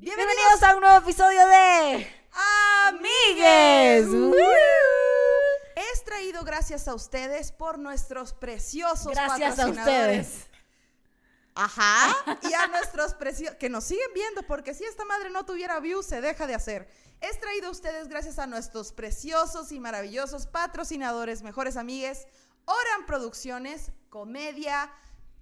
Bienvenidos a un nuevo episodio de Amigues. Uh. Es traído gracias a ustedes por nuestros preciosos Gracias a patrocinadores. ustedes. Ajá. Y a nuestros preciosos que nos siguen viendo, porque si esta madre no tuviera views, se deja de hacer. Es traído a ustedes gracias a nuestros preciosos y maravillosos patrocinadores, mejores amigues, Oran Producciones, comedia,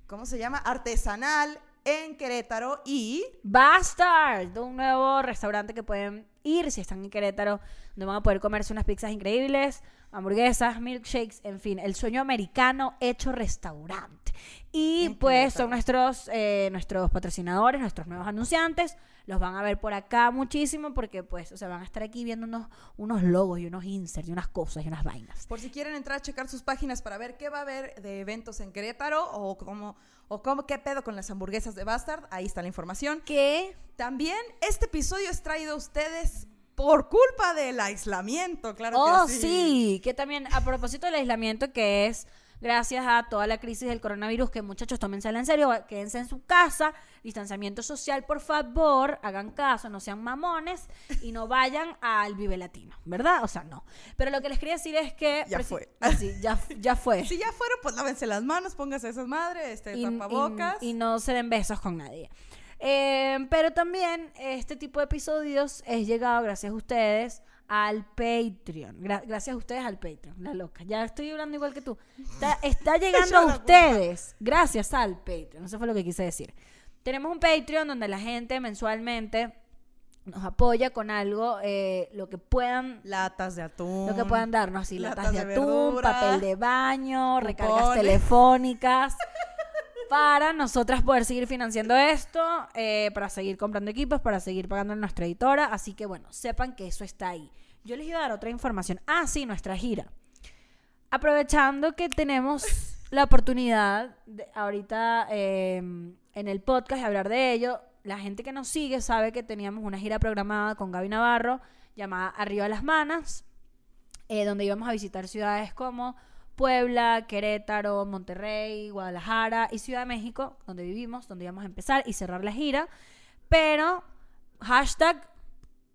¿cómo se llama? Artesanal en Querétaro y Bastard, un nuevo restaurante que pueden ir si están en Querétaro, donde van a poder comerse unas pizzas increíbles, hamburguesas, milkshakes, en fin, el sueño americano hecho restaurante. Y pues son nuestros, eh, nuestros patrocinadores, nuestros nuevos anunciantes. Los van a ver por acá muchísimo porque pues, o sea, van a estar aquí viendo unos, unos logos y unos inserts y unas cosas y unas vainas. Por si quieren entrar a checar sus páginas para ver qué va a haber de eventos en Querétaro o cómo, o cómo qué pedo con las hamburguesas de Bastard, ahí está la información. ¿Qué? También este episodio es traído a ustedes por culpa del aislamiento, claro Oh, que sí. sí. que también a propósito del aislamiento que es gracias a toda la crisis del coronavirus, que muchachos tómensela en serio, quédense en su casa, distanciamiento social, por favor, hagan caso, no sean mamones y no vayan al Vive Latino, ¿verdad? O sea, no. Pero lo que les quería decir es que... Ya fue. Ah, sí, ya, ya fue. Si ya fueron, pues lávense las manos, pónganse esas madres, este y, tapabocas. y- y no se den besos con nadie. Eh, pero también este tipo de episodios es llegado gracias a ustedes al Patreon. Gra- gracias a ustedes al Patreon, la loca. Ya estoy hablando igual que tú. Está, está llegando a ustedes gracias al Patreon. Eso fue lo que quise decir. Tenemos un Patreon donde la gente mensualmente nos apoya con algo, eh, lo que puedan Latas de atún. lo que puedan darnos, así latas, latas de, de atún, verdura, papel de baño, recargas telefónicas, para nosotras poder seguir financiando esto, eh, para seguir comprando equipos, para seguir pagando a nuestra editora. Así que bueno, sepan que eso está ahí. Yo les iba a dar otra información. Ah, sí, nuestra gira. Aprovechando que tenemos la oportunidad de ahorita eh, en el podcast de hablar de ello, la gente que nos sigue sabe que teníamos una gira programada con Gaby Navarro llamada Arriba las Manas, eh, donde íbamos a visitar ciudades como Puebla, Querétaro, Monterrey, Guadalajara y Ciudad de México, donde vivimos, donde íbamos a empezar y cerrar la gira, pero hashtag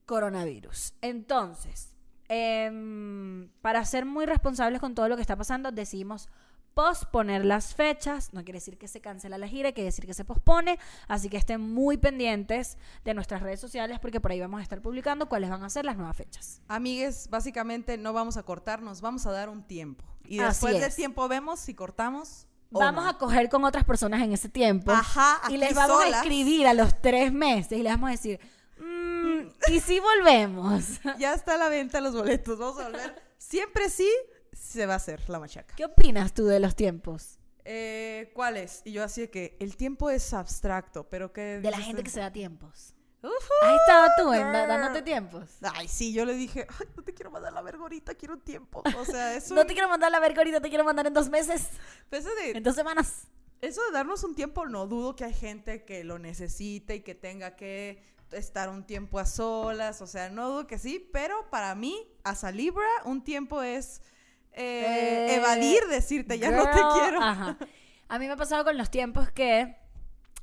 coronavirus. Entonces, em, para ser muy responsables con todo lo que está pasando, decidimos posponer las fechas. No quiere decir que se cancela la gira, quiere decir que se pospone. Así que estén muy pendientes de nuestras redes sociales porque por ahí vamos a estar publicando cuáles van a ser las nuevas fechas. Amigues, básicamente no vamos a cortarnos, vamos a dar un tiempo. Y después es. tiempo vemos si cortamos. Vamos no. a coger con otras personas en ese tiempo. Ajá, y les vamos a escribir a los tres meses y les vamos a decir, "Mm, ¿y si volvemos? Ya está a la venta los boletos, vamos a volver. Siempre sí se va a hacer la machaca. ¿Qué opinas tú de los tiempos? Eh, ¿Cuál es? Y yo así de que el tiempo es abstracto, pero que... De la gente que se da tiempos. ¿Has estado tú en, dándote tiempos? Ay, sí, yo le dije, Ay, no te quiero mandar la verga ahorita, quiero un tiempo. O sea, eso... No te quiero mandar la verga ahorita, te quiero mandar en dos meses, de, en dos semanas. eso de darnos un tiempo, no dudo que hay gente que lo necesite y que tenga que estar un tiempo a solas. O sea, no dudo que sí, pero para mí, a Libra, un tiempo es eh, Eh, evadir, decirte, ya no te quiero. Ajá. A mí me ha pasado con los tiempos que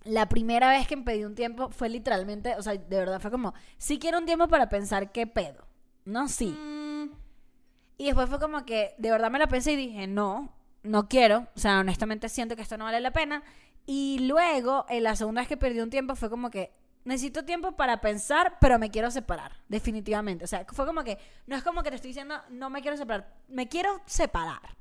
la primera vez que me pedí un tiempo fue literalmente, o sea, de verdad fue como, sí quiero un tiempo para pensar qué pedo. No, sí. Mm, Y después fue como que de verdad me la pensé y dije, no, no quiero. O sea, honestamente siento que esto no vale la pena. Y luego, en la segunda vez que perdí un tiempo, fue como que necesito tiempo para pensar, pero me quiero separar, definitivamente. O sea, fue como que, no es como que te estoy diciendo, no me quiero separar, me quiero separar.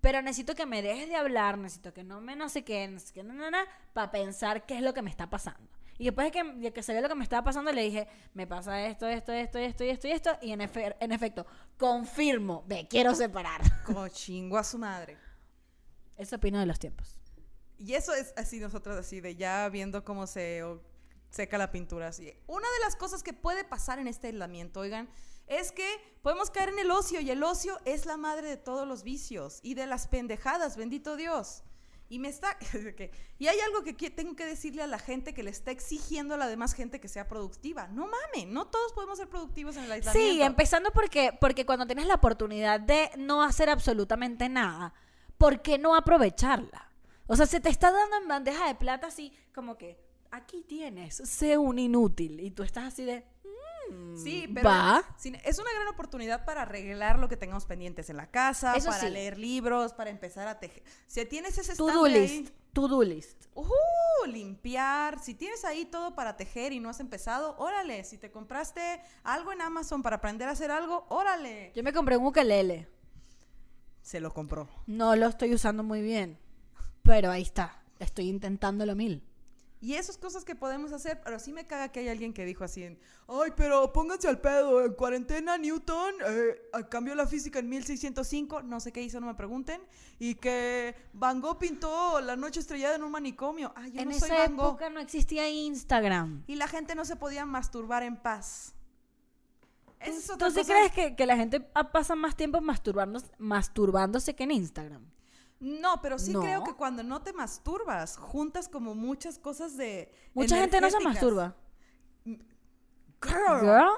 Pero necesito que me dejes de hablar, necesito que no me no sé qué, no sé qué, no, no, no, para pensar qué es lo que me está pasando. Y después de que, de que sabía lo que me estaba pasando, le dije, me pasa esto, esto, esto, esto, y esto, y esto. Y en, efe- en efecto, confirmo, me quiero separar. como chingo a su madre. Eso opino de los tiempos. Y eso es así nosotros así de ya viendo cómo se o- seca la pintura así. Una de las cosas que puede pasar en este aislamiento, oigan, es que podemos caer en el ocio y el ocio es la madre de todos los vicios y de las pendejadas, bendito Dios. Y me está y hay algo que tengo que decirle a la gente que le está exigiendo a la demás gente que sea productiva. No mames, no todos podemos ser productivos en el aislamiento. Sí, empezando porque, porque cuando tienes la oportunidad de no hacer absolutamente nada, ¿por qué no aprovecharla? O sea, se te está dando en bandeja de plata así como que aquí tienes, sé un inútil. Y tú estás así de... "Mm, Sí, pero Va. es una gran oportunidad para arreglar lo que tengamos pendientes en la casa, Eso para sí. leer libros, para empezar a tejer. Si tienes ese estante ahí, list. To-do list. ujú, limpiar. Si tienes ahí todo para tejer y no has empezado, órale. Si te compraste algo en Amazon para aprender a hacer algo, órale. Yo me compré un ukelele. Se lo compró. No lo estoy usando muy bien. Pero ahí está. Estoy intentándolo mil. Y esas cosas que podemos hacer, pero sí me caga que hay alguien que dijo así, en, ay, pero pónganse al pedo, en cuarentena Newton eh, cambió la física en 1605, no sé qué hizo, no me pregunten, y que Van Gogh pintó la noche estrellada en un manicomio. Ay, yo en no soy esa Van Gogh. época no existía Instagram. Y la gente no se podía masturbar en paz. ¿Tú sí cosa- crees que, que la gente pa- pasa más tiempo masturbándose, masturbándose que en Instagram? No, pero sí No. creo que cuando no te masturbas, juntas como muchas cosas de... Mucha gente no se masturba. Girl. Girl,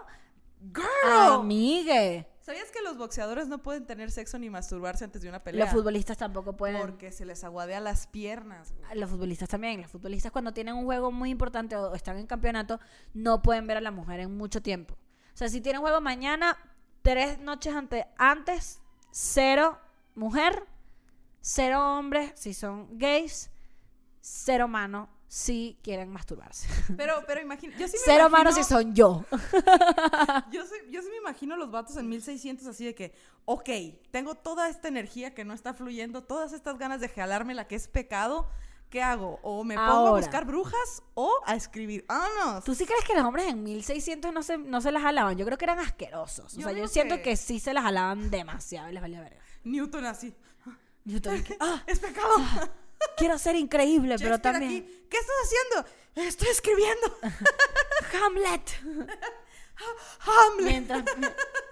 Girl. amigue. ¿Sabías que los boxeadores no pueden tener sexo ni masturbarse antes de una pelea? Los futbolistas tampoco pueden. Porque se les aguadea las piernas. güey. Los futbolistas también. Los futbolistas cuando tienen un juego muy importante o están en campeonato no pueden ver a la mujer en mucho tiempo. O sea, si tienen juego mañana, tres noches ante- antes, cero mujer, cero hombres si son gays, cero mano si quieren masturbarse. Pero, pero imagina, yo sí me Cero imagino, manos si son yo. Yo sí, yo sí me imagino los vatos en 1600 así de que, ok, tengo toda esta energía que no está fluyendo, todas estas ganas de jalarme la que es pecado, ¿qué hago? O me pongo a Ahora. buscar brujas o a escribir. ¡Vámonos! ¿Tú sí crees que los hombres en 1600 no se, no se las jalaban? Yo creo que eran asquerosos. O Yo sea, yo siento que- que... sí se las jalaban demasiado y les valía verga. Newton así. Yo también que, ah, ¡Es pecado! quiero ser increíble, pero también... aquí, ¿Qué estás haciendo? Estoy escribiendo. Hamlet. Hamlet. mientras,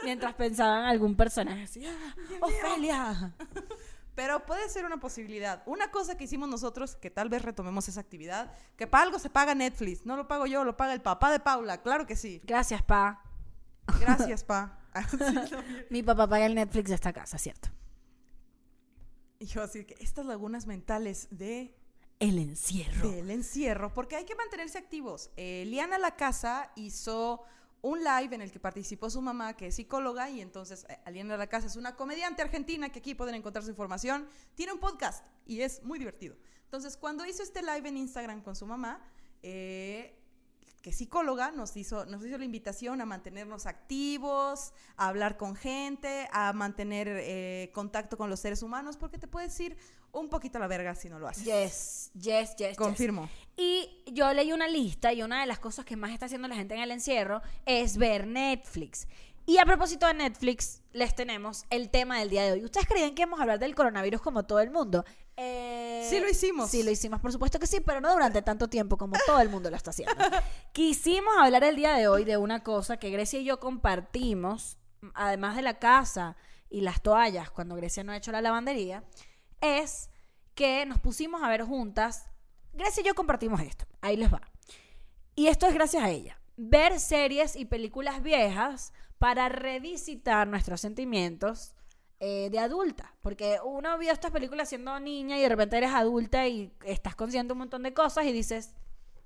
mientras pensaban en algún personaje así. "Ah, Ofelia. Pero puede ser una posibilidad. Una cosa que hicimos nosotros, que tal vez retomemos esa actividad, que para algo se paga Netflix. No lo pago yo, lo paga el papá de Paula. Claro que sí. Gracias, pa. Gracias, pa. Ah. Mi papá paga el Netflix de esta casa, ¿cierto? Y yo así que estas lagunas mentales de El encierro. del encierro, porque hay que mantenerse activos. Eh, Liana La Casa hizo un live en el que participó su mamá, que es psicóloga, y entonces eh, Liana La Casa es una comediante argentina que aquí pueden encontrar su información. Tiene un podcast y es muy divertido. Entonces, cuando hizo este live en Instagram con su mamá, eh, que psicóloga, nos hizo, nos hizo la invitación a mantenernos activos, a hablar con gente, a mantener eh, contacto con los seres humanos, porque te puedes ir un poquito a la verga si no lo haces. Yes, yes, yes, yes. Confirmo. Y yo leí una lista y una de las cosas que más está haciendo la gente en el encierro es ver Netflix. Y a propósito de Netflix, les tenemos el tema del día de hoy. ¿Ustedes creían que íbamos a hablar del coronavirus como todo el mundo? Eh, Sí lo hicimos. Sí lo hicimos, por supuesto que sí, pero no durante tanto tiempo como todo el mundo lo está haciendo. Quisimos hablar el día de hoy de una cosa que Grecia y yo compartimos, además de la casa y las toallas, cuando Grecia no ha hecho la lavandería, es que nos pusimos a ver juntas. Grecia y yo compartimos esto. Ahí les va. Y esto es gracias a ella. Ver series y películas viejas para revisitar nuestros sentimientos eh, de adulta. Porque uno vio estas películas siendo niña y de repente eres adulta y estás consciente de un montón de cosas y dices,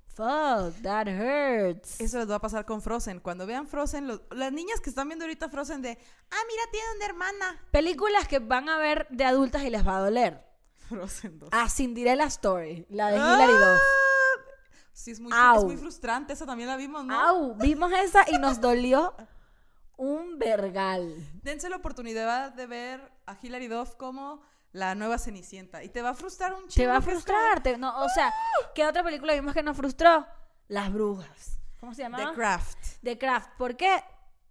fuck, that hurts. Eso les va a pasar con Frozen. Cuando vean Frozen, los- las niñas que están viendo ahorita Frozen de, ah, mira, tiene una hermana. Películas que van a ver de adultas y les va a doler. Frozen 2. A Cinderella Story, la de Hilary Duff. Sí, es muy, es muy frustrante. Esa también la vimos, ¿no? Au, vimos esa y nos dolió un vergal. Dense la oportunidad de ver a Hilary Duff como la nueva Cenicienta. Y te va a frustrar un chingo. Te va a que es frustrar. te- no, o sea, ¿qué otra película vimos que nos frustró? Las brujas. ¿Cómo se como llama? The Craft. The Craft. ¿Por qué?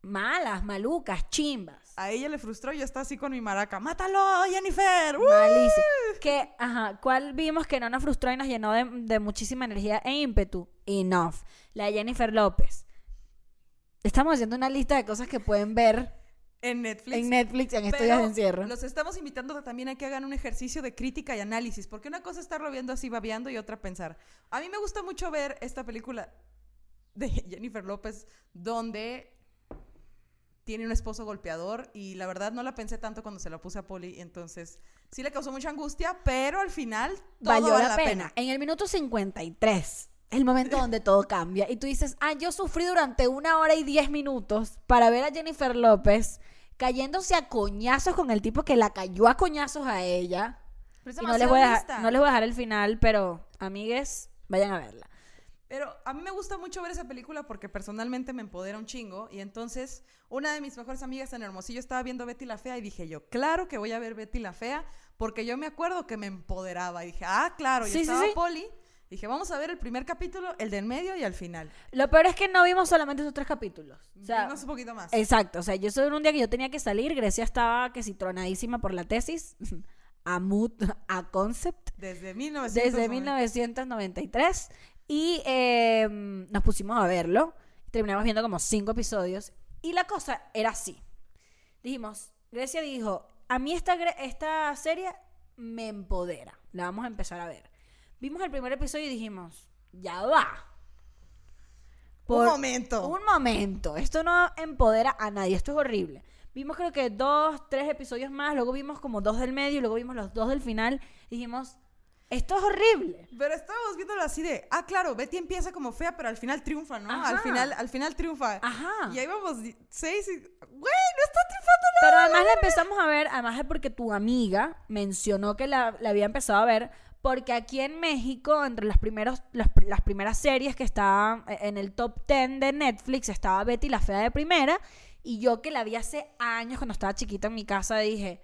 Malas, malucas, chimbas. A ella le frustró y estaba así con mi maraca. ¡Mátalo, Jennifer! ¡Uh! Malísimo. Que, ajá, ¿cuál vimos que no nos frustró y nos llenó de, de muchísima energía e ímpetu? Enough. La de Jennifer López. Estamos haciendo una lista de cosas que pueden ver En Netflix. en Netflix en estos días de encierro. Los estamos invitando también a que hagan un ejercicio de crítica y análisis, porque una cosa es estarlo viendo así babeando y otra pensar. A mí me gusta mucho ver esta película de Jennifer López donde tiene un esposo golpeador y la verdad no la pensé tanto cuando se la puse a Polly, entonces sí le causó mucha angustia, pero al final todo Valió vale la pena. En el minuto 53 es el momento donde todo cambia. Y tú dices, ah, yo sufrí durante una hora y diez minutos para ver a Jennifer López cayéndose a coñazos con el tipo que la cayó a coñazos a ella. Pero es Y no les, voy a dejar, no les voy a dejar el final, pero amigues, vayan a verla. Pero a mí me gusta mucho ver esa película porque personalmente me empodera un chingo. Y entonces, una de mis mejores amigas en Hermosillo estaba viendo Betty la Fea y dije yo, claro que voy a ver Betty la Fea porque yo me acuerdo que me empoderaba. Y dije, ah, claro, y Sí, sí, estaba sí. Poli. Dije, vamos a ver el primer capítulo, el del medio y al final. Lo peor es que no vimos solamente esos tres capítulos. O sea, Vimos un poquito más. Exacto, o sea, yo soy un día que yo tenía que salir, Grecia estaba que si tronadísima por la tesis, a mood, a concept, Desde 1990. desde 1993, y eh, nos pusimos a verlo, terminamos viendo como cinco episodios, y la cosa era así. Dijimos, Grecia dijo, a mí esta, esta serie me empodera, la vamos a empezar a ver. Vimos el primer episodio y dijimos, ya va. Un Por- momento. un momento, esto no empodera a nadie, esto es horrible. Vimos creo que dos, tres episodios más, luego vimos como dos del medio, luego vimos los dos del final. dijimos, esto es horrible. Pero estábamos viéndolo así de, ah, claro, Betty empieza como fea, pero al final triunfa, ¿no? Ajá. Al final, al final triunfa. Ajá. Y ahí vamos seis y, güey, no está triunfando nada. Pero además la empezamos a ver, además es porque tu amiga mencionó que la, la había empezado a ver, porque aquí en México, entre las, primeros, las, las primeras series que estaban en el top 10 de Netflix, estaba Betty la Fea de Primera, y yo que la vi hace años cuando estaba chiquita en mi casa, dije,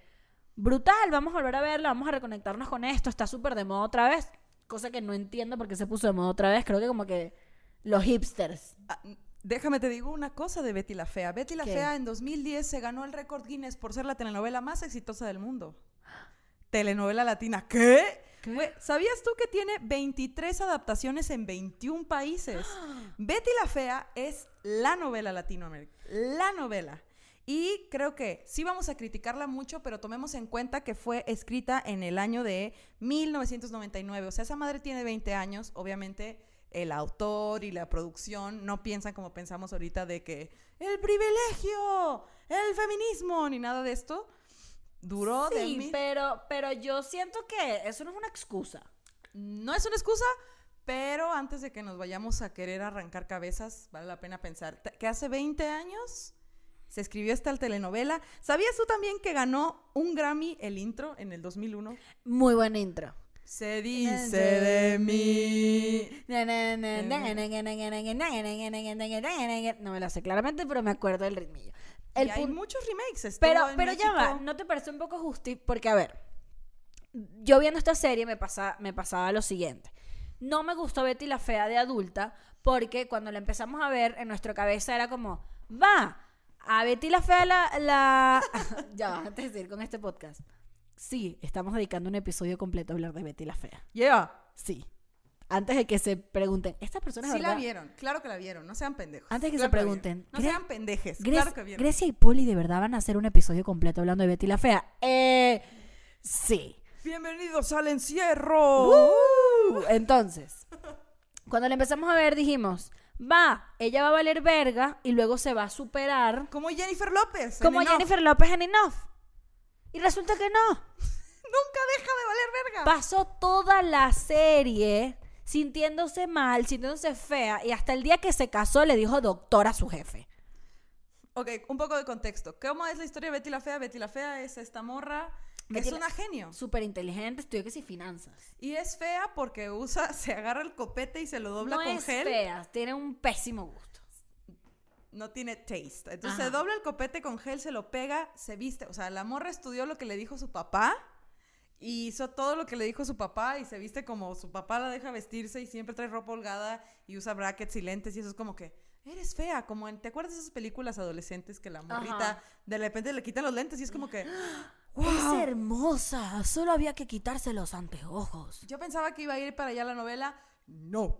brutal, vamos a volver a verla, vamos a reconectarnos con esto, está súper de moda otra vez, cosa que no entiendo por qué se puso de moda otra vez, creo que como que los hipsters. Ah, Déjame te digo una cosa de Betty la Fea. Betty la ¿Qué? Fea en 2010 se ganó el récord Guinness por ser la telenovela más exitosa del mundo. Telenovela latina. ¿Qué? ¿Sabías tú que tiene 23 adaptaciones en 21 países? Betty la Fea es la novela latinoamericana. La novela. Y creo que sí vamos a criticarla mucho, pero tomemos en cuenta que fue escrita en el año de 1999. O sea, esa madre tiene 20 años. Obviamente, el autor y la producción no piensan como pensamos ahorita de que el privilegio, el feminismo, ni nada de esto. Duró de Sí, mil- pero, pero yo siento que eso no es una excusa. no es una excusa, pero antes de que nos vayamos a querer arrancar cabezas, vale la pena pensar que hace 20 años se escribió esta telenovela. ¿Sabías tú también que ganó un Grammy el intro en el 2001? Muy buen intro. Se dice de mí. No me la sé claramente, pero me acuerdo del ritmillo. El y hay muchos remakes. pero pero ya va, México. ¿no te parece un poco justi? Porque, a ver, yo viendo esta serie me, pasa, me pasaba lo siguiente. No me gustó Betty la Fea de adulta porque cuando la empezamos a ver en nuestra cabeza era como, va, a Betty la Fea la... la... ya va, antes de ir con este podcast. Sí, estamos dedicando un episodio completo a hablar de Betty la Fea. Yeah. Sí. Antes de que se pregunten, ¿estas personas Sí verdad? la vieron, claro que la vieron, no sean pendejos. Antes que Claro se pregunten, No sean pendejes, claro que vieron. Grecia y Poli de verdad van a hacer un episodio completo hablando de Betty la Fea. Eh, sí. Bienvenidos al encierro. Uh, entonces, cuando la empezamos a ver dijimos, va, ella va a valer verga y luego se va a superar Como Jennifer López. como. Jennifer López en Enough. Y resulta que no. Nunca deja de valer verga. Pasó toda la serie sintiéndose mal, sintiéndose fea y hasta el día que se casó le dijo doctor a su jefe. Ok, un poco de contexto. ¿Cómo es la historia de Betty la Fea? Betty la Fea es esta morra que Betty es una genio. Súper inteligente, estudió que sí finanzas. Y es fea porque usa, se agarra el copete y se lo dobla no con es gel. fea, tiene un pésimo gusto. No tiene taste. Entonces Ajá. se dobla el copete con gel, se lo pega, se viste. O sea, la morra estudió lo que le dijo su papá. Y hizo todo lo que le dijo su papá y se viste como su papá la deja vestirse y siempre trae ropa holgada y usa brackets y lentes y eso es como que eres fea, como en, ¿te acuerdas de esas películas adolescentes que la morrita Ajá. de repente le quitan los lentes y es como que Es ¡Wow! hermosa, solo había que quitarse los anteojos. Yo pensaba que iba a ir para allá la novela. No.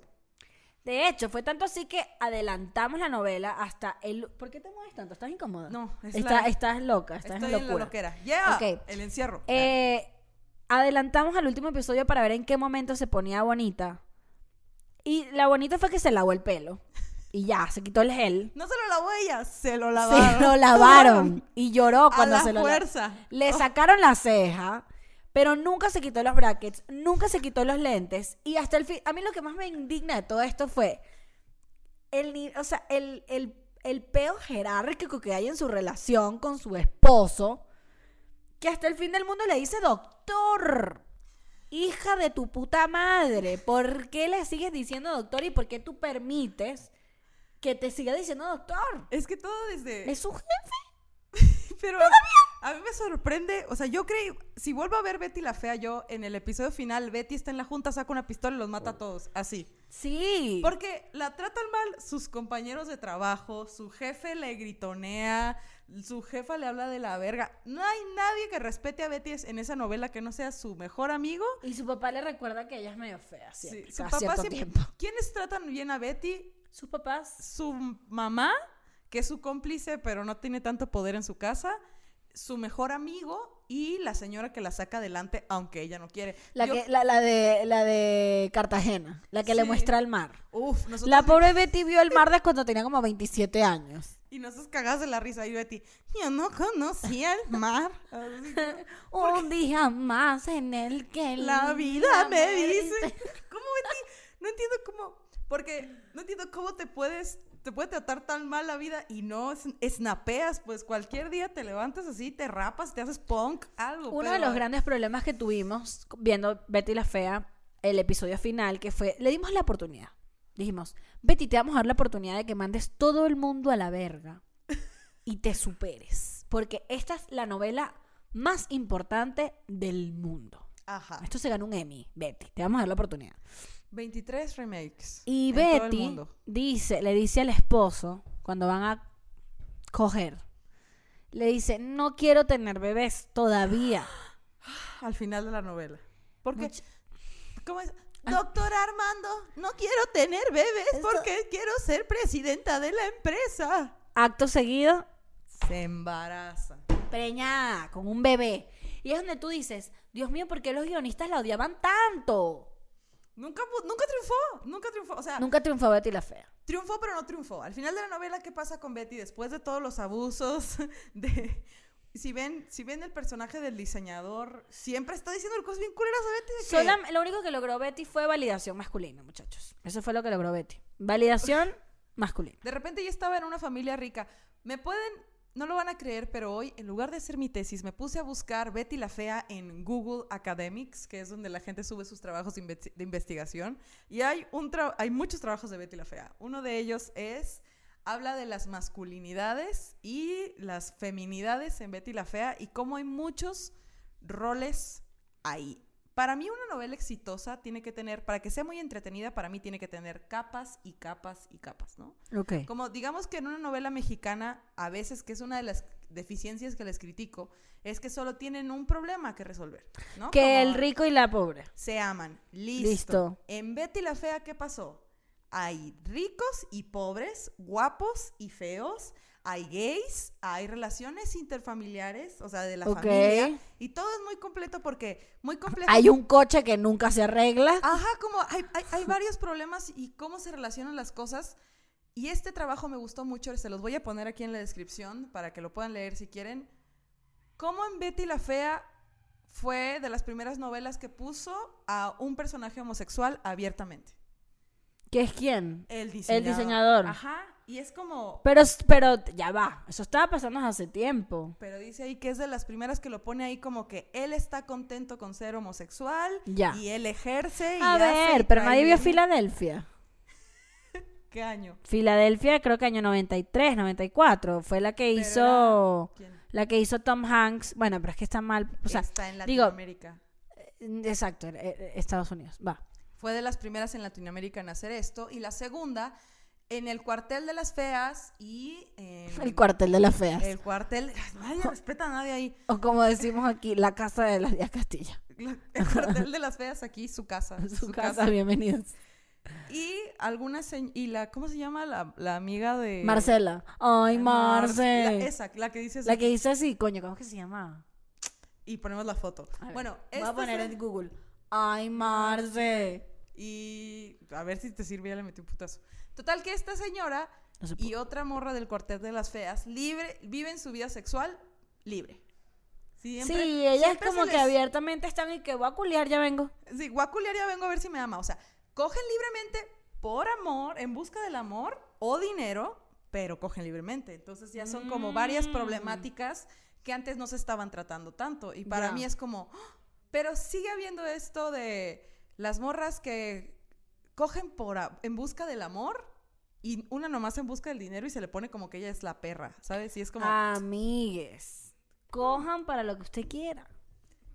De hecho, fue tanto así que adelantamos la novela hasta el... ¿Por qué te mueves tanto? ¿Estás incómoda? No, es Está- la- Estás loca, estás Estoy en en la locura. loquera. Yeah. Ok. El encierro. Eh, adelantamos al último episodio para ver en qué momento se ponía bonita. Y la bonita fue que se lavó el pelo. Y ya, se quitó el gel. no se lo lavó ella, se lo lavaron. Se lo lavaron. Y lloró A cuando la se lo fuerza. Le sacaron la ceja. pero nunca se quitó los brackets, nunca se quitó los lentes. Y hasta el fin, a mí lo que más me indigna de todo esto fue el, o sea, el, el, el peo jerárquico que hay en su relación con su esposo, que hasta el fin del mundo le dice doctor. Hija de tu puta madre, ¿por qué le sigues diciendo doctor y por qué tú permites que te siga diciendo doctor? Es que todo desde... Es su jefe. Pero a mí me sorprende, o sea, yo creí, si vuelvo a ver Betty la Fea, yo en el episodio final, Betty está en la junta, saca una pistola y los mata a todos, así. Sí. Porque la tratan mal sus compañeros de trabajo, su jefe le gritonea, su jefa le habla de la verga. No hay nadie que respete a Betty en esa novela que no sea su mejor amigo. Y su papá le recuerda que ella es medio fea Sí, siempre, su cada papá siempre- tiempo. ¿Quiénes tratan bien a Betty? Sus papás. Su mamá, que es su cómplice, pero no tiene tanto poder en su casa. Su mejor amigo y la señora que la saca adelante, aunque ella no quiere. La, Yo- que, la, la de, la de Cartagena, la que le muestra el mar. Uf, nosotros La pobre Betty vio el mar de cuando tenía como 27 años. Y nosotros cagadas de la risa. Y Betty, yo no conocía el mar. Un día más en el que La vida me dice. ¿Cómo Betty? No entiendo cómo. Porque no entiendo cómo te puedes. Te puede tratar tan mal la vida y no snapeas, pues cualquier día te levantas así, te rapas, te haces punk, algo. Uno de los grandes problemas que tuvimos viendo Betty la Fea, el episodio final, que fue, le dimos la oportunidad. Dijimos, Betty, te vamos a dar la oportunidad de que mandes todo el mundo a la verga y te superes. Porque esta es la novela más importante del mundo. Ajá. Esto se ganó un Emmy, Betty. Te vamos a dar la oportunidad. 23 remakes. Y en todo el Betty mundo. dice, le dice al esposo, cuando van a coger, le dice, no quiero tener bebés todavía. Al final de la novela. Porque. ¿Cómo es? Doctor Armando, no quiero tener bebés Esto- porque quiero ser presidenta de la empresa. Acto seguido, Se embaraza. preñada con un bebé. Y es donde tú dices, Dios mío, ¿por qué los guionistas la odiaban tanto? Nunca, nunca triunfó, nunca triunfó. O sea, Nunca triunfó Betty la Fea. triunfó pero no triunfó. Al final de la novela, ¿qué pasa con Betty después de todos los abusos? De... Si ven, si ven el personaje del diseñador, siempre está diciendo cosas bien culeras a Betty. De que, lo único que logró Betty fue validación masculina, muchachos. Eso fue lo que logró Betty. Validación masculina. De repente yo estaba en una familia rica. Me pueden, no lo van a creer, pero hoy, en lugar de hacer mi tesis, me puse a buscar Betty la Fea en Google Academics, que es donde la gente sube sus trabajos de, investi- de investigación. Y hay, un hay muchos trabajos de Betty la Fea. Uno de ellos es, habla de las masculinidades y las feminidades en Betty la Fea y cómo hay muchos roles ahí. Para mí una novela exitosa tiene que tener, para que sea muy entretenida, para mí tiene que tener capas y capas y capas, ¿no? Ok. Como digamos que en una novela mexicana, a veces, que es una de las deficiencias que les critico, es que solo tienen un problema que resolver, ¿no? Que Como el rico y la pobre. se aman. Listo. Listo. En Betty la Fea, ¿qué pasó? Hay ricos y pobres, guapos y feos, hay gays, hay relaciones interfamiliares, o sea, de la familia, y todo es muy completo porque muy complejo. Hay un coche que nunca se arregla. Ajá, como hay, hay, hay varios problemas y cómo se relacionan las cosas. Y este trabajo me gustó mucho, se los voy a poner aquí en la descripción para que lo puedan leer si quieren. Cómo en Betty la Fea fue de las primeras novelas que puso a un personaje homosexual abiertamente. ¿Qué es quién? El diseñador. diseñador. Ajá, y es como... Pero, pero ya va. Eso estaba pasando hace tiempo. Pero dice ahí que es de las primeras que lo pone ahí como que él está contento con ser homosexual Ya. y él ejerce y A hace ver, y pero nadie vio. Filadelfia. ¿Qué año? Filadelfia creo que año 93, 94. Fue la que Pero hizo... era- ¿quién? La que hizo Tom Hanks. Bueno, pero es que está mal. O sea, está en digo- Latinoamérica. exacto, eh, eh, Estados Unidos. Va. Fue de las primeras en Latinoamérica en hacer esto. Y la segunda, en el cuartel de las feas y El cuartel de las feas. el cuartel. Nadie respeta a nadie ahí. O como decimos aquí, la casa de las Díaz Castilla. La- El cuartel de las feas aquí, su casa. Su, casa, bienvenidos. Y algunas. se- Y la, ¿cómo se llama? La, la amiga de. Marcela. Ay, Mar- Marce. la- esa, la que dice. La que dice así, coño, ¿cómo es que se llama? Y ponemos la foto. A ver, bueno, voy a poner en Google. Ay, Marce. Y a ver si te sirve, ya le metí un putazo. Total que esta señora No se y otra morra del cuartel de las feas libre, viven su vida sexual libre. Siempre- sí, ellas como que abiertamente están y que voy a culiar, ya vengo. Sí, voy a culiar, ya vengo a ver si me ama. O sea, cogen libremente por amor, en busca del amor o dinero, pero cogen libremente. Entonces ya son como varias Mm. problemáticas que antes no se estaban tratando tanto. Y para mí es como, ¡ah! pero sigue habiendo esto de las morras que cogen por a- en busca del amor y una nomás en busca del dinero y se le pone como que ella es la perra, ¿sabes? Y es como... Amigues, cojan para lo que usted quiera.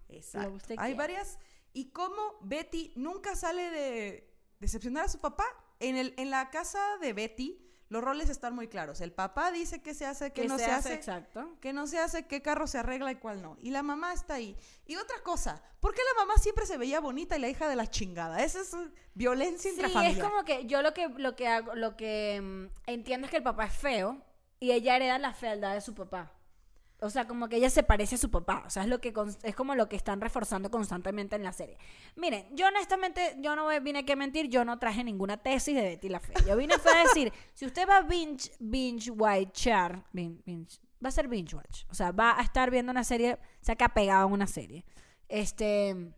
Exacto. Lo que usted Hay quiera. varias. Y cómo Betty nunca sale de decepcionar a su papá. En, el, en la casa de Betty, los roles están muy claros. El papá dice qué se hace, qué Que no se, hace. Exacto. qué no se hace, qué carro se arregla y cuál no. Y la mamá está ahí. Y otra cosa, ¿por qué la mamá siempre se veía bonita y la hija de la chingada? Esa es violencia Sí, intrafamiliar. es como que yo lo que lo que hago, lo que mm, entiendo es que el papá es feo y ella hereda la fealdad de su papá. O sea, como que ella se parece a su papá. O sea, es lo que es como lo que están reforzando constantemente en la serie. Miren, yo honestamente, yo no vine aquí a mentir, yo no traje ninguna tesis de Betty la Fea. Yo vine fue a decir, si usted va a binge, binge va a ser binge watch. O sea, va a estar viendo una serie, se ha pegado en una serie. Este,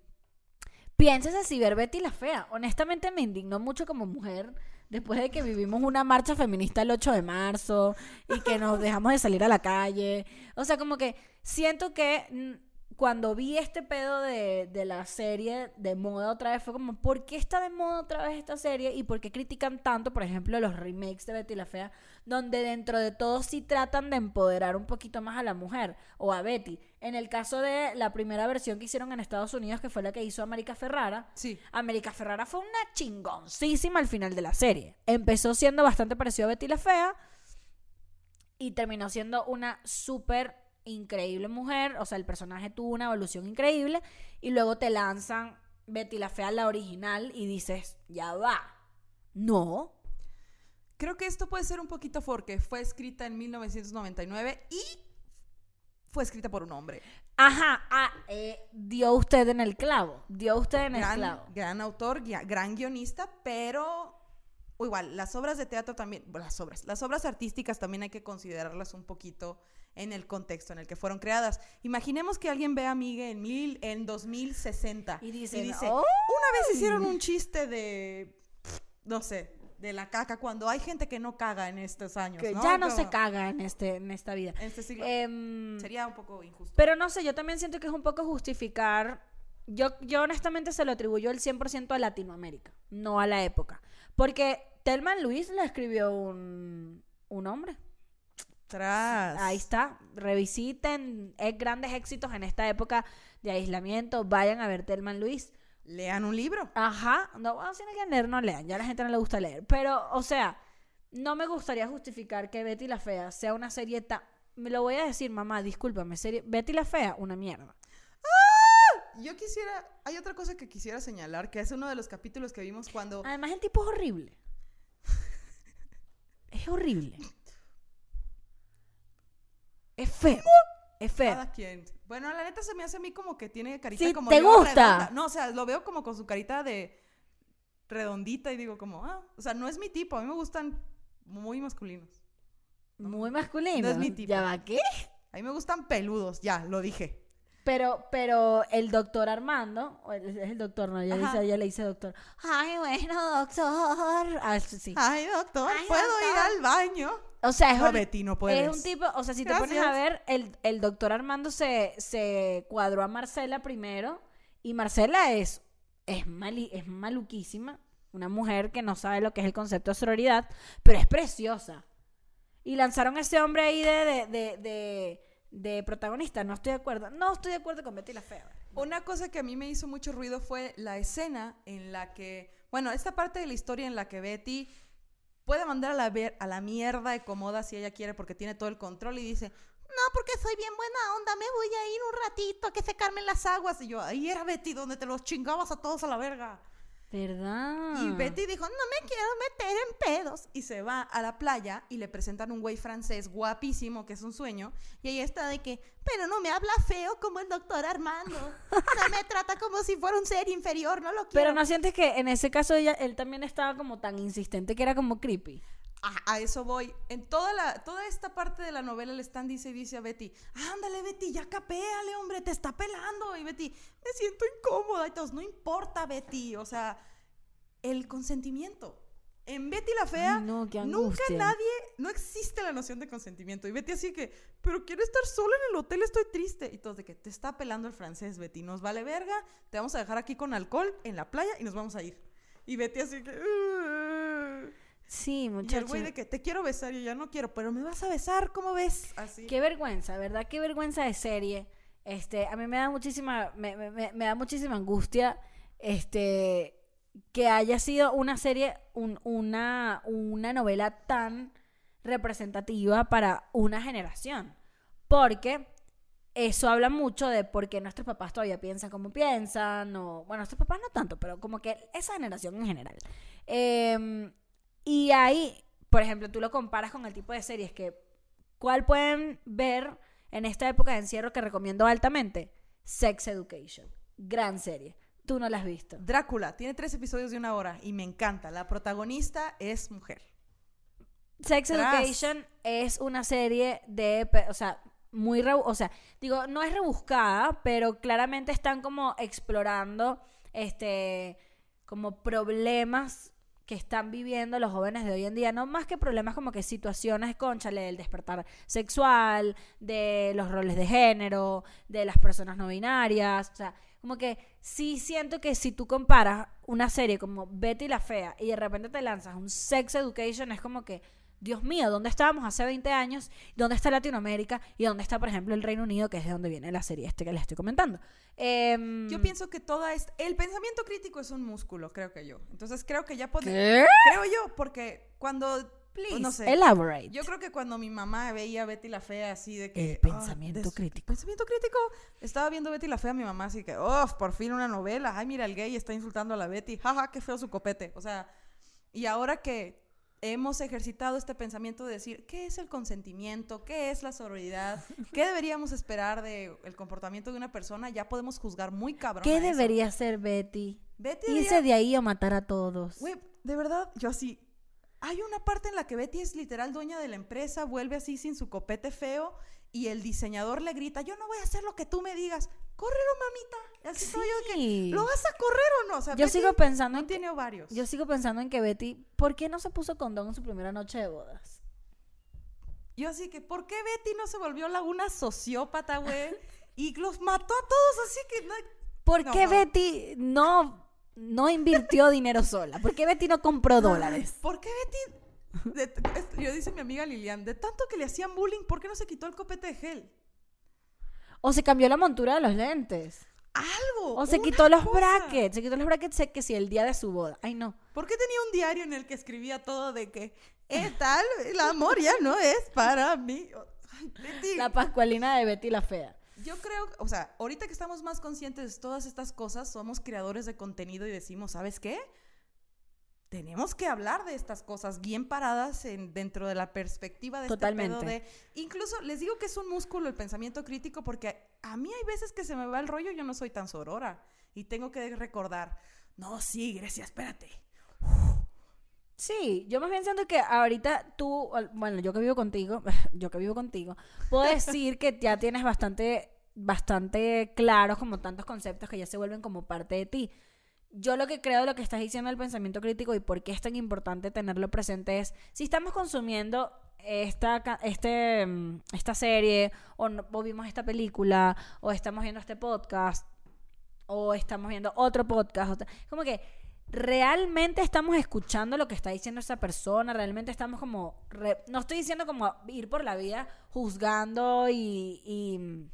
Piénsese si ver Betty la Fea. Honestamente me indignó mucho como mujer después de que vivimos una marcha feminista el 8 de marzo y que nos dejamos de salir a la calle. O sea, como que siento que cuando vi este pedo de, de la serie de moda otra vez fue como, ¿por qué está de moda otra vez esta serie? ¿Y por qué critican tanto, por ejemplo, los remakes de Betty la Fea? Donde dentro de todo sí tratan de empoderar un poquito más a la mujer o a Betty. En el caso de la primera versión que hicieron en Estados Unidos, que fue la que hizo América Ferrara, Sí. América Ferrara fue una chingoncísima al final de la serie. Empezó siendo bastante parecido a Betty la Fea y terminó siendo una súper increíble mujer. O sea, el personaje tuvo una evolución increíble y luego te lanzan Betty la Fea, la original, y dices, ya va. No. Creo que esto puede ser un poquito porque fue escrita en 1999 y fue escrita por un hombre. Ajá, ah, eh, dio usted en el clavo. Dio usted en el clavo. gran autor, gran guionista, pero o igual, las obras de teatro también, bueno, las obras, las obras artísticas también hay que considerarlas un poquito en el contexto en el que fueron creadas. Imaginemos que alguien ve a Migue en, mil, en 2060 Y dicen, dice, "Oh". una vez hicieron un chiste de, no sé, de la caca, cuando hay gente que no caga en estos años, Que ¿no? ya no Como se caga en, este, en esta vida. En este siglo. Em, Sería un poco injusto. Pero no sé, yo también siento que es un poco justificar. Yo, yo honestamente se lo atribuyo el 100% a Latinoamérica, no a la época. Porque Telman Luis la escribió un, un hombre. Tras. Ahí está. Revisiten grandes éxitos en esta época de aislamiento. Vayan a ver Telman Luis. Lean un libro. Ajá. No, bueno, si no quieren leer, no lean. Ya a la gente no le gusta leer. Pero, o sea, no me gustaría justificar que Betty la Fea sea una serie tan... Me lo voy a decir, mamá, discúlpame. Serie... Betty la Fea, una mierda. Yo quisiera, hay otra cosa que quisiera señalar, que es uno de los capítulos que vimos cuando... Además, el tipo es horrible. es horrible. Es feo. Es feo. Cada quien. Bueno, la neta se me hace a mí como que tiene carita Sí, como ¿te gusta? redonda. No, o sea, lo veo como con su carita de redondita y digo como, ah, o sea, no es mi tipo, a mí me gustan muy masculinos. Muy masculino. No es mi tipo. ¿Ya va qué? A mí me gustan peludos, ya, lo dije. Pero, pero el doctor Armando, es el doctor, no, ella, Ajá. dice, ella le dice doctor. Ay, bueno, doctor. Ah, sí, sí. Ay, doctor, Ay, ¿puedo doctor. ir al baño? O sea, es, No, hor- Betty, no puedes. es un tipo, o sea, si te pones a ver, el, el doctor Armando se, se cuadró a Marcela primero y Marcela es, es, mali- es maluquísima, una mujer que no sabe lo que es el concepto de sororidad, pero es preciosa. Y lanzaron a ese hombre ahí de, de, de, de, de protagonista, no estoy de acuerdo, no estoy de acuerdo con Betty la Fea. Una cosa que a mí me hizo mucho ruido fue la escena en la que, bueno, esta parte de la historia en la que Betty puede mandar a la, ver- a la mierda de Comoda si ella quiere porque tiene todo el control y dice, no, porque soy bien buena onda, me voy a ir un ratito a que se calmen las aguas. Y yo, ahí era Betty donde te los chingabas a todos a la verga. ¿Verdad? Y Betty dijo, no me quiero meter en pedos. Y se va a la playa y le presentan un güey francés guapísimo, que es un sueño. Y ella está de que, pero no me habla feo como el doctor Armando. No me trata como si fuera un ser inferior, no lo quiero. Pero no sientes que en ese caso ella, él también estaba como tan insistente que era como creepy. A, a eso voy. En toda, la, toda esta parte de la novela le están dice y dice a Betty, ándale Betty, ya capéale, hombre, te está pelando. Y Betty, me siento incómoda. Y todos, no importa Betty, o sea, el consentimiento. En Betty la Fea, Ay, no, qué nunca nadie, no existe la noción de consentimiento. Y Betty así que, pero quiero estar sola en el hotel, estoy triste. Y todos de que te está pelando el francés, Betty, nos vale verga, te vamos a dejar aquí con alcohol en la playa y nos vamos a ir. Y Betty así que... Sí, Y el muchachos. güey de que te quiero besar y yo ya no quiero, pero me vas a besar, ¿cómo ves? Así. Qué vergüenza, ¿verdad? Qué vergüenza de serie. Este, a mí me da muchísima, me, me- me- da muchísima angustia, este, que haya sido una serie, un- una, una novela tan representativa para una generación. Porque eso habla mucho de por qué nuestros papás todavía piensan como piensan, o, bueno, nuestros papás no tanto, pero como que esa generación en general. Em, y ahí, por ejemplo, tú lo comparas con el tipo de series que, ¿cuál pueden ver en esta época de encierro que recomiendo altamente? Sex Education. Gran serie. Tú no la has visto. Drácula tiene tres episodios de una hora y me encanta. La protagonista es mujer. Sex Tras. Education es una serie de, o sea, muy, o sea, digo, no es rebuscada, pero claramente están como explorando, este, como problemas que están viviendo los jóvenes de hoy en día, no más que problemas como que situaciones, conchale, del despertar sexual, de los roles de género, de las personas no binarias, o sea, como que sí siento que si tú comparas una serie como Betty la Fea y de repente te lanzas un Sex Education, es como que, Dios mío, ¿dónde estábamos hace 20 años? ¿Dónde está Latinoamérica? ¿Y dónde está, por ejemplo, el Reino Unido, que es de donde viene la serie este que les estoy comentando? Em, Yo pienso que toda esta... El pensamiento crítico es un músculo, creo que yo. Entonces creo que ya podemos... Creo yo, porque cuando... Please, no sé. elaborate. Yo creo que cuando mi mamá veía a Betty la Fea así de que... El ah, pensamiento crítico. Pensamiento crítico. Estaba viendo Betty la Fea, mi mamá así que, oh, por fin una novela. Ay, mira, el gay está insultando a la Betty. Jaja, qué feo su copete. O sea, y ahora que hemos ejercitado este pensamiento de decir, ¿qué es el consentimiento? ¿Qué es la sororidad? ¿Qué deberíamos esperar del comportamiento de una persona? Ya podemos juzgar muy cabrón. ¿Qué a debería ser Betty? Betty Irse debería- de ahí o matar a todos. Güey, de verdad, yo así. Hay una parte en la que Betty es literal dueña de la empresa, vuelve así sin su copete feo y el diseñador le grita, yo no voy a hacer lo que tú me digas, córrelo mamita. Así estoy yo que. ¿lo vas a correr o no? O sea, Yo Betty sigo pensando no en que, tiene ovarios. yo sigo pensando en que Betty, ¿por qué no se puso condón en su primera noche de bodas? Yo así que, ¿por qué Betty no se volvió la una sociópata, güey? Y los mató a todos, así que... no- ¿Por No, qué no. Betty no, no invirtió dinero sola? ¿Por qué Betty no compró dólares? ¿Por qué Betty... de- yo dice mi amiga Lilian, de tanto que le hacían bullying, ¿por qué no se quitó el copete de gel? O se cambió la montura de los lentes. Algo. O se quitó los cosa. brackets. Se quitó los brackets sé que si el día de su boda. Ay, no. ¿Por qué tenía un diario en el que escribía todo de que, eh, tal, el amor ya no es para mí? Betty, La pascualina de Betty la fea. Yo creo, o sea, ahorita que estamos más conscientes de todas estas cosas, somos creadores de contenido y decimos, ¿sabes qué? Tenemos que hablar de estas cosas bien paradas en, dentro de la perspectiva de Totalmente. este pedo de... Incluso les digo que es un músculo el pensamiento crítico porque a mí hay veces que se me va el rollo, yo no soy tan sorora y tengo que recordar, no, sí, Grecia, espérate. Sí, yo más bien siento que ahorita tú, bueno, yo que vivo contigo, yo que vivo contigo, puedo decir que ya tienes bastante, bastante claros como tantos conceptos que ya se vuelven como parte de ti. Yo lo que creo de lo que estás diciendo del pensamiento crítico y por qué es tan importante tenerlo presente es, si estamos consumiendo esta, este, mm, esta serie, o, no- vimos esta película, o estamos viendo este podcast, o estamos viendo otro podcast, como que realmente estamos escuchando lo que está diciendo esa persona, realmente estamos como, no estoy diciendo como ir por la vida juzgando y, y, mm,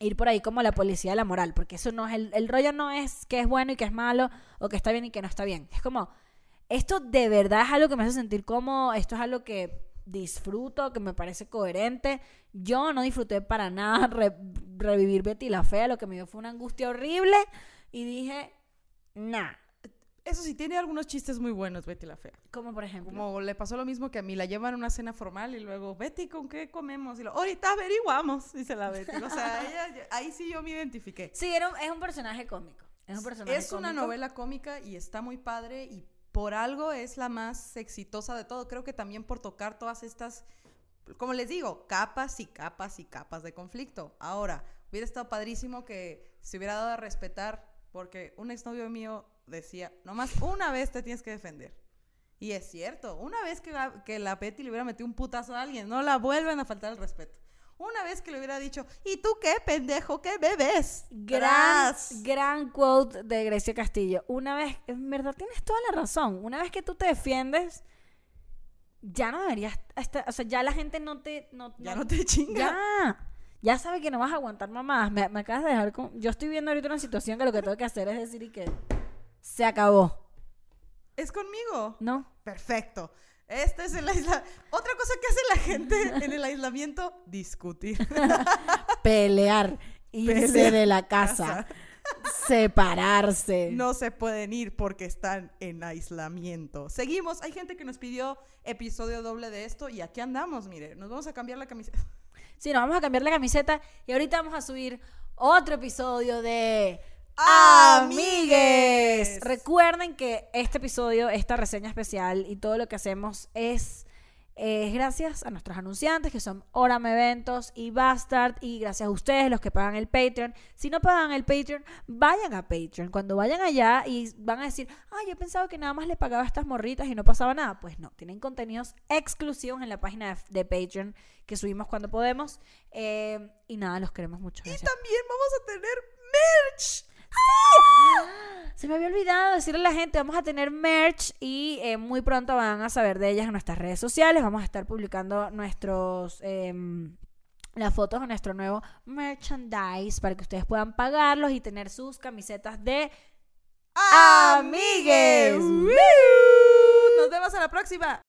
ir por ahí como la policía de la moral, porque eso no es, el, el rollo no es que es bueno y que es malo, o que está bien y que no está bien, es como, esto de verdad es algo que me hace sentir cómodo, esto es algo que disfruto, que me parece coherente. Yo no disfruté para nada re- revivir Betty la Fea, lo que me dio fue una angustia horrible y dije, nah, Eso sí, tiene algunos chistes muy buenos, Betty la Fea. como por ejemplo. Como le pasó lo mismo que a mí, la llevan a una cena formal y luego, Betty, ¿con qué comemos? Y lo, ahorita averiguamos, dice la Betty. O sea, ella, ahí sí yo me identifiqué. Sí, era un- es un personaje cómico. Es un personaje Es una novela cómica y está muy padre y por algo es la más exitosa de todo. Creo que también por tocar todas estas, como les digo, capas y capas y capas de conflicto. Ahora, hubiera estado padrísimo que se hubiera dado a respetar, porque un exnovio mío decía, nomás una vez te tienes que defender. Y es cierto, una vez que la, que la Betty le hubiera metido un putazo a alguien, no la vuelven a faltar el respeto. Una vez que le hubiera dicho, ¿y tú qué, pendejo? ¿Qué bebes? Gran, Tras. gran quote de Grecia Castillo. Una vez, en verdad tienes toda la razón. Una vez que tú te defiendes, ya no deberías estar, o sea, ya la gente no te, no, Ya no te chinga. ya, ya sabe que no vas a aguantar mamás. Me, me acabas de dejar con, yo estoy viendo ahorita una situación que lo que tengo que hacer es decir y que se acabó, ¿Es conmigo? ¿no? Perfecto. Este es el aislamiento. Otra cosa que hace la gente en el aislamiento, discutir. Pelear, irse Pelear, de la casa, separarse. No se pueden ir porque están en aislamiento. Seguimos. Hay gente que nos pidió episodio doble de esto y aquí andamos, mire. Nos vamos a cambiar la camiseta. Sí, nos vamos a cambiar la camiseta y ahorita vamos a subir otro episodio de Amigues. Recuerden que este episodio, esta reseña especial y todo lo que hacemos es, es gracias a nuestros anunciantes que son Orame Eventos y Bastard y gracias a ustedes los que pagan el Patreon. Si no pagan el Patreon, vayan a Patreon. Cuando vayan allá y van a decir, ah, yo pensaba que nada más le pagaba a estas morritas y no pasaba nada. Pues no, tienen contenidos exclusivos en la página de, de Patreon que subimos cuando podemos. Eh, y nada, los queremos mucho. Y Gracias. también vamos a tener merch. Se me había olvidado decirle a la gente, vamos a tener merch y eh, muy pronto van a saber de ellas en nuestras redes sociales. Vamos a estar publicando nuestros... em, las fotos de nuestro nuevo merchandise para que ustedes puedan pagarlos y tener sus camisetas de Amigues. Amigues. Nos vemos a la próxima.